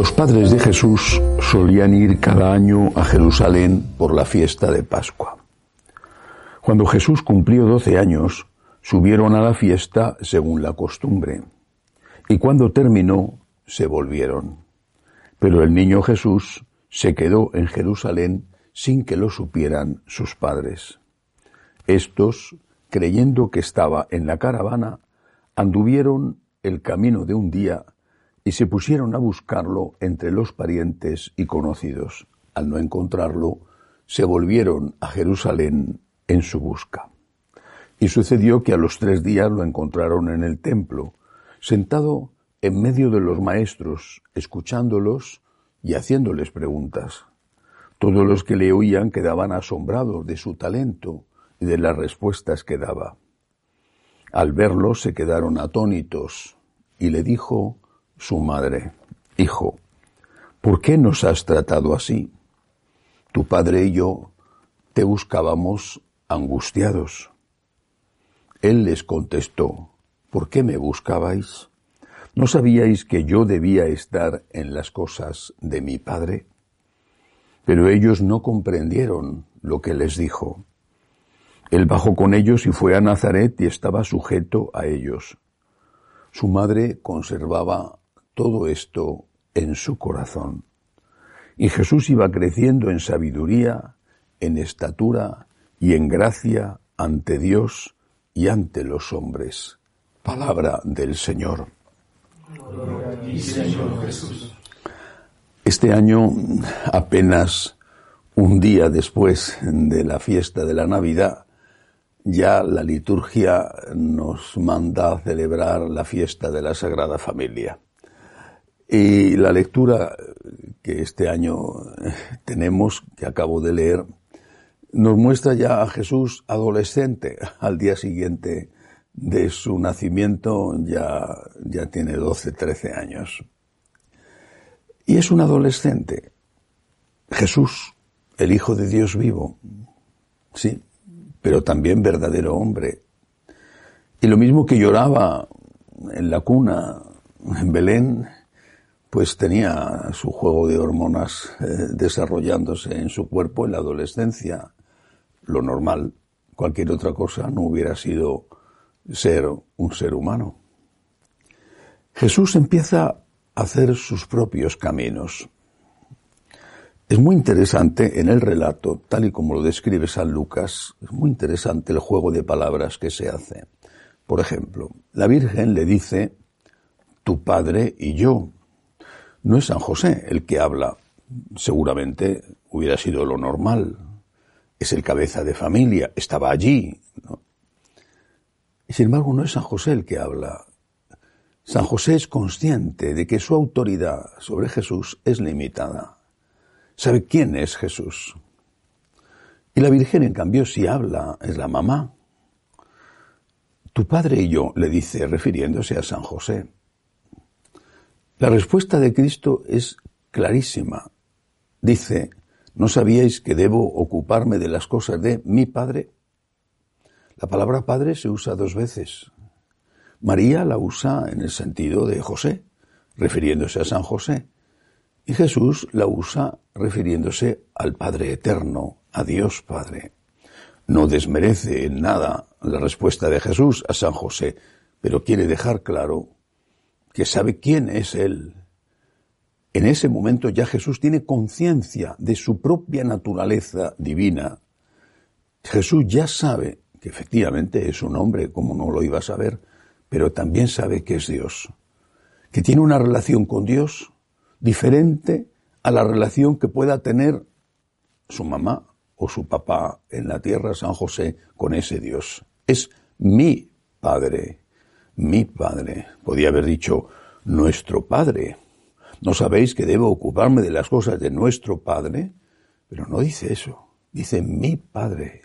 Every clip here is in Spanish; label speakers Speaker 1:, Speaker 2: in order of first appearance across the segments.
Speaker 1: Los padres de Jesús solían ir cada año a Jerusalén por la fiesta de Pascua. Cuando Jesús cumplió doce años, subieron a la fiesta según la costumbre, y cuando terminó, se volvieron. Pero el niño Jesús se quedó en Jerusalén sin que lo supieran sus padres. Estos, creyendo que estaba en la caravana, anduvieron el camino de un día y se pusieron a buscarlo entre los parientes y conocidos. Al no encontrarlo, se volvieron a Jerusalén en su busca. Y sucedió que a los tres días lo encontraron en el templo, sentado en medio de los maestros, escuchándolos y haciéndoles preguntas. Todos los que le oían quedaban asombrados de su talento y de las respuestas que daba. Al verlo se quedaron atónitos y le dijo su madre, Hijo, ¿por qué nos has tratado así? Tu padre y yo te buscábamos angustiados. Él les contestó, ¿por qué me buscabais? ¿No sabíais que yo debía estar en las cosas de mi padre? Pero ellos no comprendieron lo que les dijo. Él bajó con ellos y fue a Nazaret y estaba sujeto a ellos. Su madre conservaba todo esto en su corazón. Y Jesús iba creciendo en sabiduría, en estatura y en gracia ante Dios y ante los hombres. Palabra del Señor. Este año, apenas un día después de la fiesta de la Navidad, ya la liturgia nos manda a celebrar la fiesta de la Sagrada Familia. Y la lectura que este año tenemos, que acabo de leer, nos muestra ya a Jesús adolescente. Al día siguiente de su nacimiento ya, ya tiene 12, 13 años. Y es un adolescente. Jesús, el Hijo de Dios vivo. Sí, pero también verdadero hombre. Y lo mismo que lloraba en la cuna, en Belén, pues tenía su juego de hormonas eh, desarrollándose en su cuerpo en la adolescencia, lo normal. Cualquier otra cosa no hubiera sido ser un ser humano. Jesús empieza a hacer sus propios caminos. Es muy interesante en el relato, tal y como lo describe San Lucas, es muy interesante el juego de palabras que se hace. Por ejemplo, la Virgen le dice, tu padre y yo, no es San José el que habla, seguramente hubiera sido lo normal. Es el cabeza de familia, estaba allí. Y sin embargo, no es San José el que habla. San José es consciente de que su autoridad sobre Jesús es limitada. Sabe quién es Jesús. Y la Virgen, en cambio, si habla, es la mamá. Tu padre y yo, le dice, refiriéndose a San José. La respuesta de Cristo es clarísima. Dice, ¿no sabíais que debo ocuparme de las cosas de mi Padre? La palabra Padre se usa dos veces. María la usa en el sentido de José, refiriéndose a San José, y Jesús la usa refiriéndose al Padre Eterno, a Dios Padre. No desmerece en nada la respuesta de Jesús a San José, pero quiere dejar claro que sabe quién es Él. En ese momento ya Jesús tiene conciencia de su propia naturaleza divina. Jesús ya sabe que efectivamente es un hombre, como no lo iba a saber, pero también sabe que es Dios, que tiene una relación con Dios diferente a la relación que pueda tener su mamá o su papá en la tierra, San José, con ese Dios. Es mi Padre mi Padre. Podía haber dicho nuestro Padre. ¿No sabéis que debo ocuparme de las cosas de nuestro Padre? Pero no dice eso, dice mi Padre.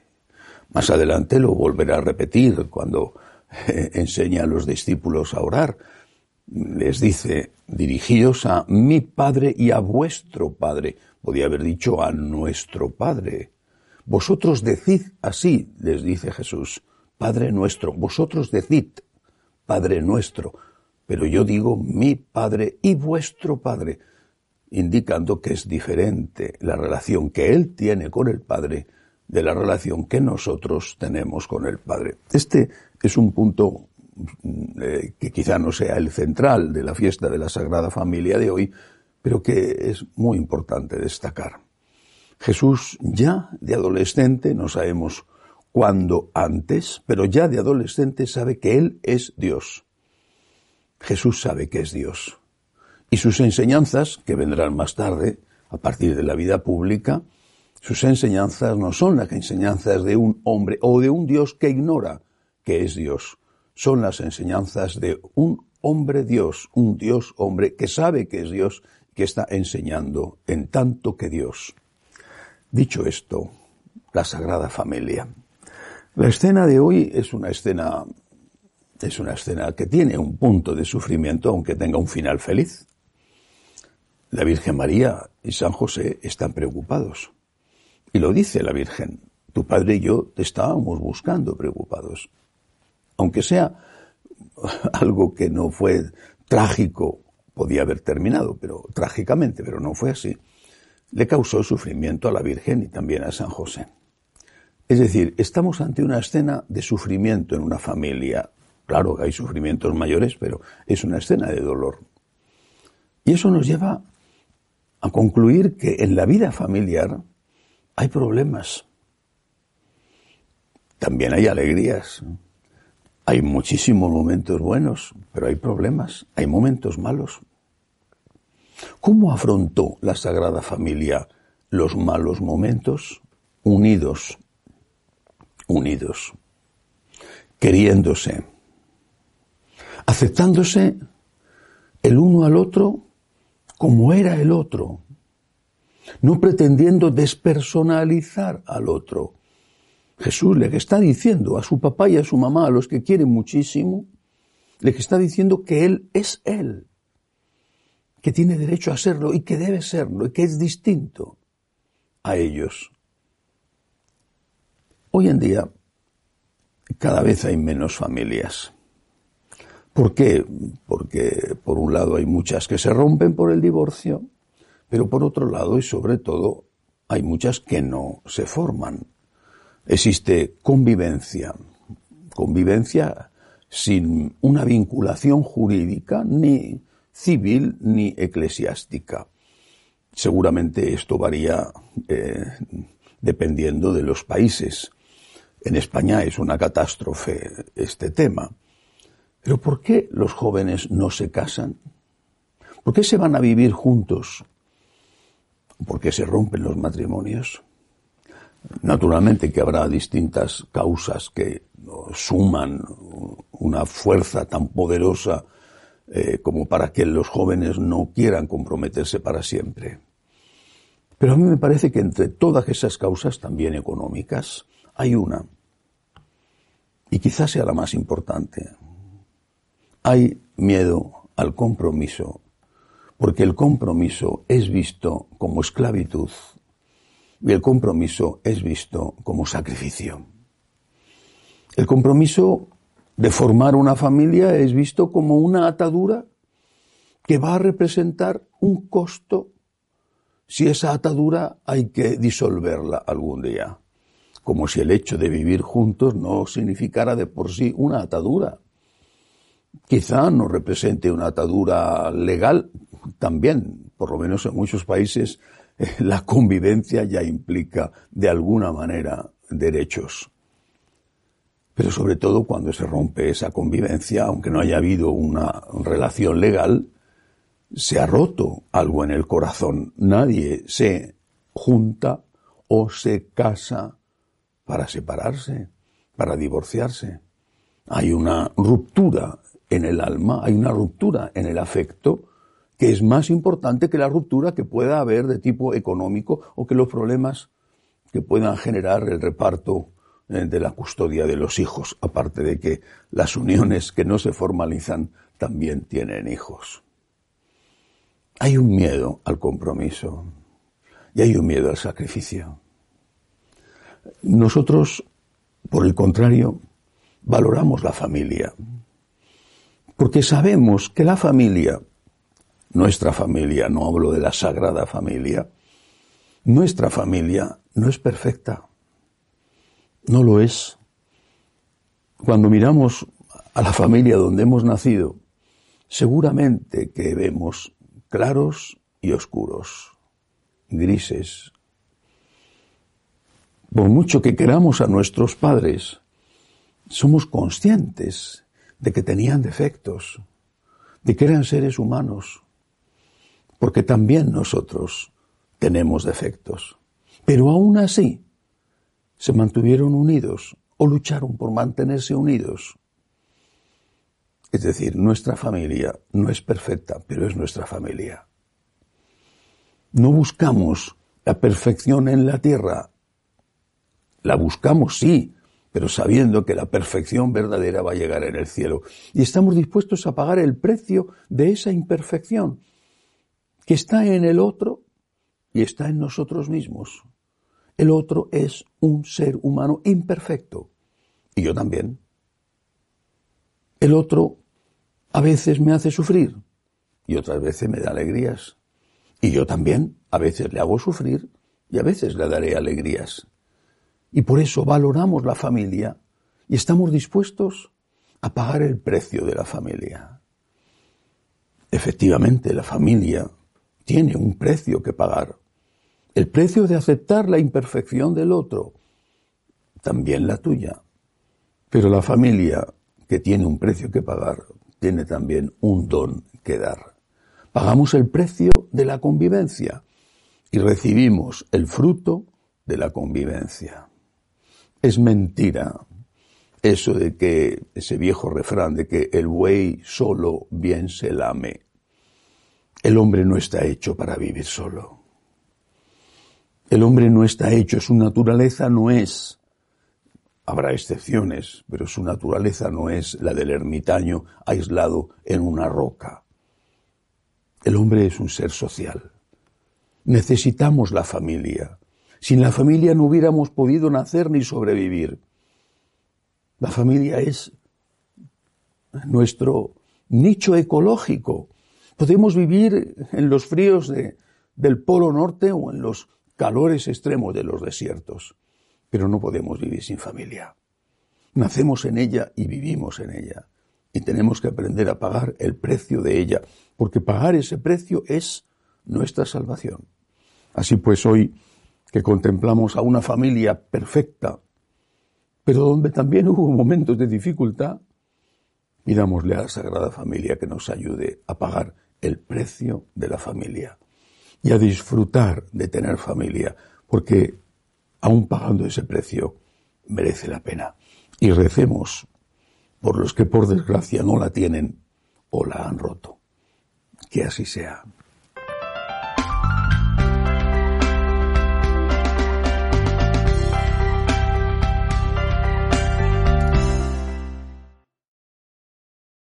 Speaker 1: Más adelante lo volverá a repetir cuando enseña a los discípulos a orar. Les dice, dirigíos a mi Padre y a vuestro Padre. Podía haber dicho a nuestro Padre. Vosotros decid así, les dice Jesús, Padre nuestro, vosotros decid. Padre nuestro, pero yo digo mi Padre y vuestro Padre. indicando que es diferente la relación que Él tiene con el Padre de la relación que nosotros tenemos con el Padre. Este es un punto eh, que quizá no sea el central de la fiesta de la Sagrada Familia de hoy, pero que es muy importante destacar. Jesús ya de adolescente, no sabemos cuándo antes, pero ya de adolescente sabe que Él es Dios. Jesús sabe que es Dios. Y sus enseñanzas, que vendrán más tarde, a partir de la vida pública, sus enseñanzas no son las enseñanzas de un hombre o de un Dios que ignora que es Dios. Son las enseñanzas de un hombre Dios, un Dios hombre que sabe que es Dios, que está enseñando en tanto que Dios. Dicho esto, la Sagrada Familia. La escena de hoy es una escena es una escena que tiene un punto de sufrimiento, aunque tenga un final feliz. La Virgen María y San José están preocupados. Y lo dice la Virgen, tu padre y yo te estábamos buscando preocupados. Aunque sea algo que no fue trágico, podía haber terminado, pero trágicamente, pero no fue así, le causó sufrimiento a la Virgen y también a San José. Es decir, estamos ante una escena de sufrimiento en una familia. Claro que hay sufrimientos mayores, pero es una escena de dolor. Y eso nos lleva a concluir que en la vida familiar hay problemas. También hay alegrías. Hay muchísimos momentos buenos, pero hay problemas, hay momentos malos. ¿Cómo afrontó la Sagrada Familia los malos momentos? Unidos, unidos, queriéndose, aceptándose el uno al otro como era el otro, no pretendiendo despersonalizar al otro. Jesús le está diciendo a su papá y a su mamá, a los que quieren muchísimo, le está diciendo que Él es Él, que tiene derecho a serlo y que debe serlo y que es distinto a ellos. Hoy en día cada vez hay menos familias. ¿Por qué? Porque por un lado hay muchas que se rompen por el divorcio, pero por otro lado y sobre todo hay muchas que no se forman. Existe convivencia, convivencia sin una vinculación jurídica ni civil ni eclesiástica. Seguramente esto varía eh, dependiendo de los países. En España es una catástrofe este tema. Pero ¿por qué los jóvenes no se casan? ¿Por qué se van a vivir juntos? ¿Por qué se rompen los matrimonios? Naturalmente que habrá distintas causas que suman una fuerza tan poderosa eh, como para que los jóvenes no quieran comprometerse para siempre. Pero a mí me parece que entre todas esas causas, también económicas, hay una, y quizás sea la más importante, hay miedo al compromiso, porque el compromiso es visto como esclavitud y el compromiso es visto como sacrificio. El compromiso de formar una familia es visto como una atadura que va a representar un costo. Si esa atadura hay que disolverla algún día, como si el hecho de vivir juntos no significara de por sí una atadura, quizá no represente una atadura legal, también, por lo menos en muchos países, la convivencia ya implica de alguna manera derechos. Pero sobre todo cuando se rompe esa convivencia, aunque no haya habido una relación legal, se ha roto algo en el corazón. Nadie se junta o se casa para separarse, para divorciarse. Hay una ruptura en el alma, hay una ruptura en el afecto que es más importante que la ruptura que pueda haber de tipo económico o que los problemas que puedan generar el reparto eh, de la custodia de los hijos, aparte de que las uniones que no se formalizan también tienen hijos. Hay un miedo al compromiso y hay un miedo al sacrificio. Nosotros, por el contrario, valoramos la familia, porque sabemos que la familia nuestra familia, no hablo de la sagrada familia, nuestra familia no es perfecta. No lo es. Cuando miramos a la familia donde hemos nacido, seguramente que vemos claros y oscuros, grises. Por mucho que queramos a nuestros padres, somos conscientes de que tenían defectos, de que eran seres humanos, porque también nosotros tenemos defectos. Pero aún así, se mantuvieron unidos o lucharon por mantenerse unidos. Es decir, nuestra familia no es perfecta, pero es nuestra familia. No buscamos la perfección en la tierra. La buscamos, sí, pero sabiendo que la perfección verdadera va a llegar en el cielo. Y estamos dispuestos a pagar el precio de esa imperfección que está en el otro y está en nosotros mismos. El otro es un ser humano imperfecto. Y yo también. El otro a veces me hace sufrir y otras veces me da alegrías. Y yo también a veces le hago sufrir y a veces le daré alegrías. Y por eso valoramos la familia y estamos dispuestos a pagar el precio de la familia. Efectivamente, la familia tiene un precio que pagar. El precio de aceptar la imperfección del otro, también la tuya. Pero la familia que tiene un precio que pagar, tiene también un don que dar. Pagamos el precio de la convivencia y recibimos el fruto de la convivencia. Es mentira eso de que ese viejo refrán de que el buey solo bien se lame. El hombre no está hecho para vivir solo. El hombre no está hecho, su naturaleza no es, habrá excepciones, pero su naturaleza no es la del ermitaño aislado en una roca. El hombre es un ser social. Necesitamos la familia. Sin la familia no hubiéramos podido nacer ni sobrevivir. La familia es nuestro nicho ecológico. Podemos vivir en los fríos del Polo Norte o en los calores extremos de los desiertos, pero no podemos vivir sin familia. Nacemos en ella y vivimos en ella, y tenemos que aprender a pagar el precio de ella, porque pagar ese precio es nuestra salvación. Así pues, hoy que contemplamos a una familia perfecta, pero donde también hubo momentos de dificultad, pidámosle a la Sagrada Familia que nos ayude a pagar el precio de la familia y a disfrutar de tener familia, porque aún pagando ese precio merece la pena. Y recemos por los que por desgracia no la tienen o la han roto. Que así sea.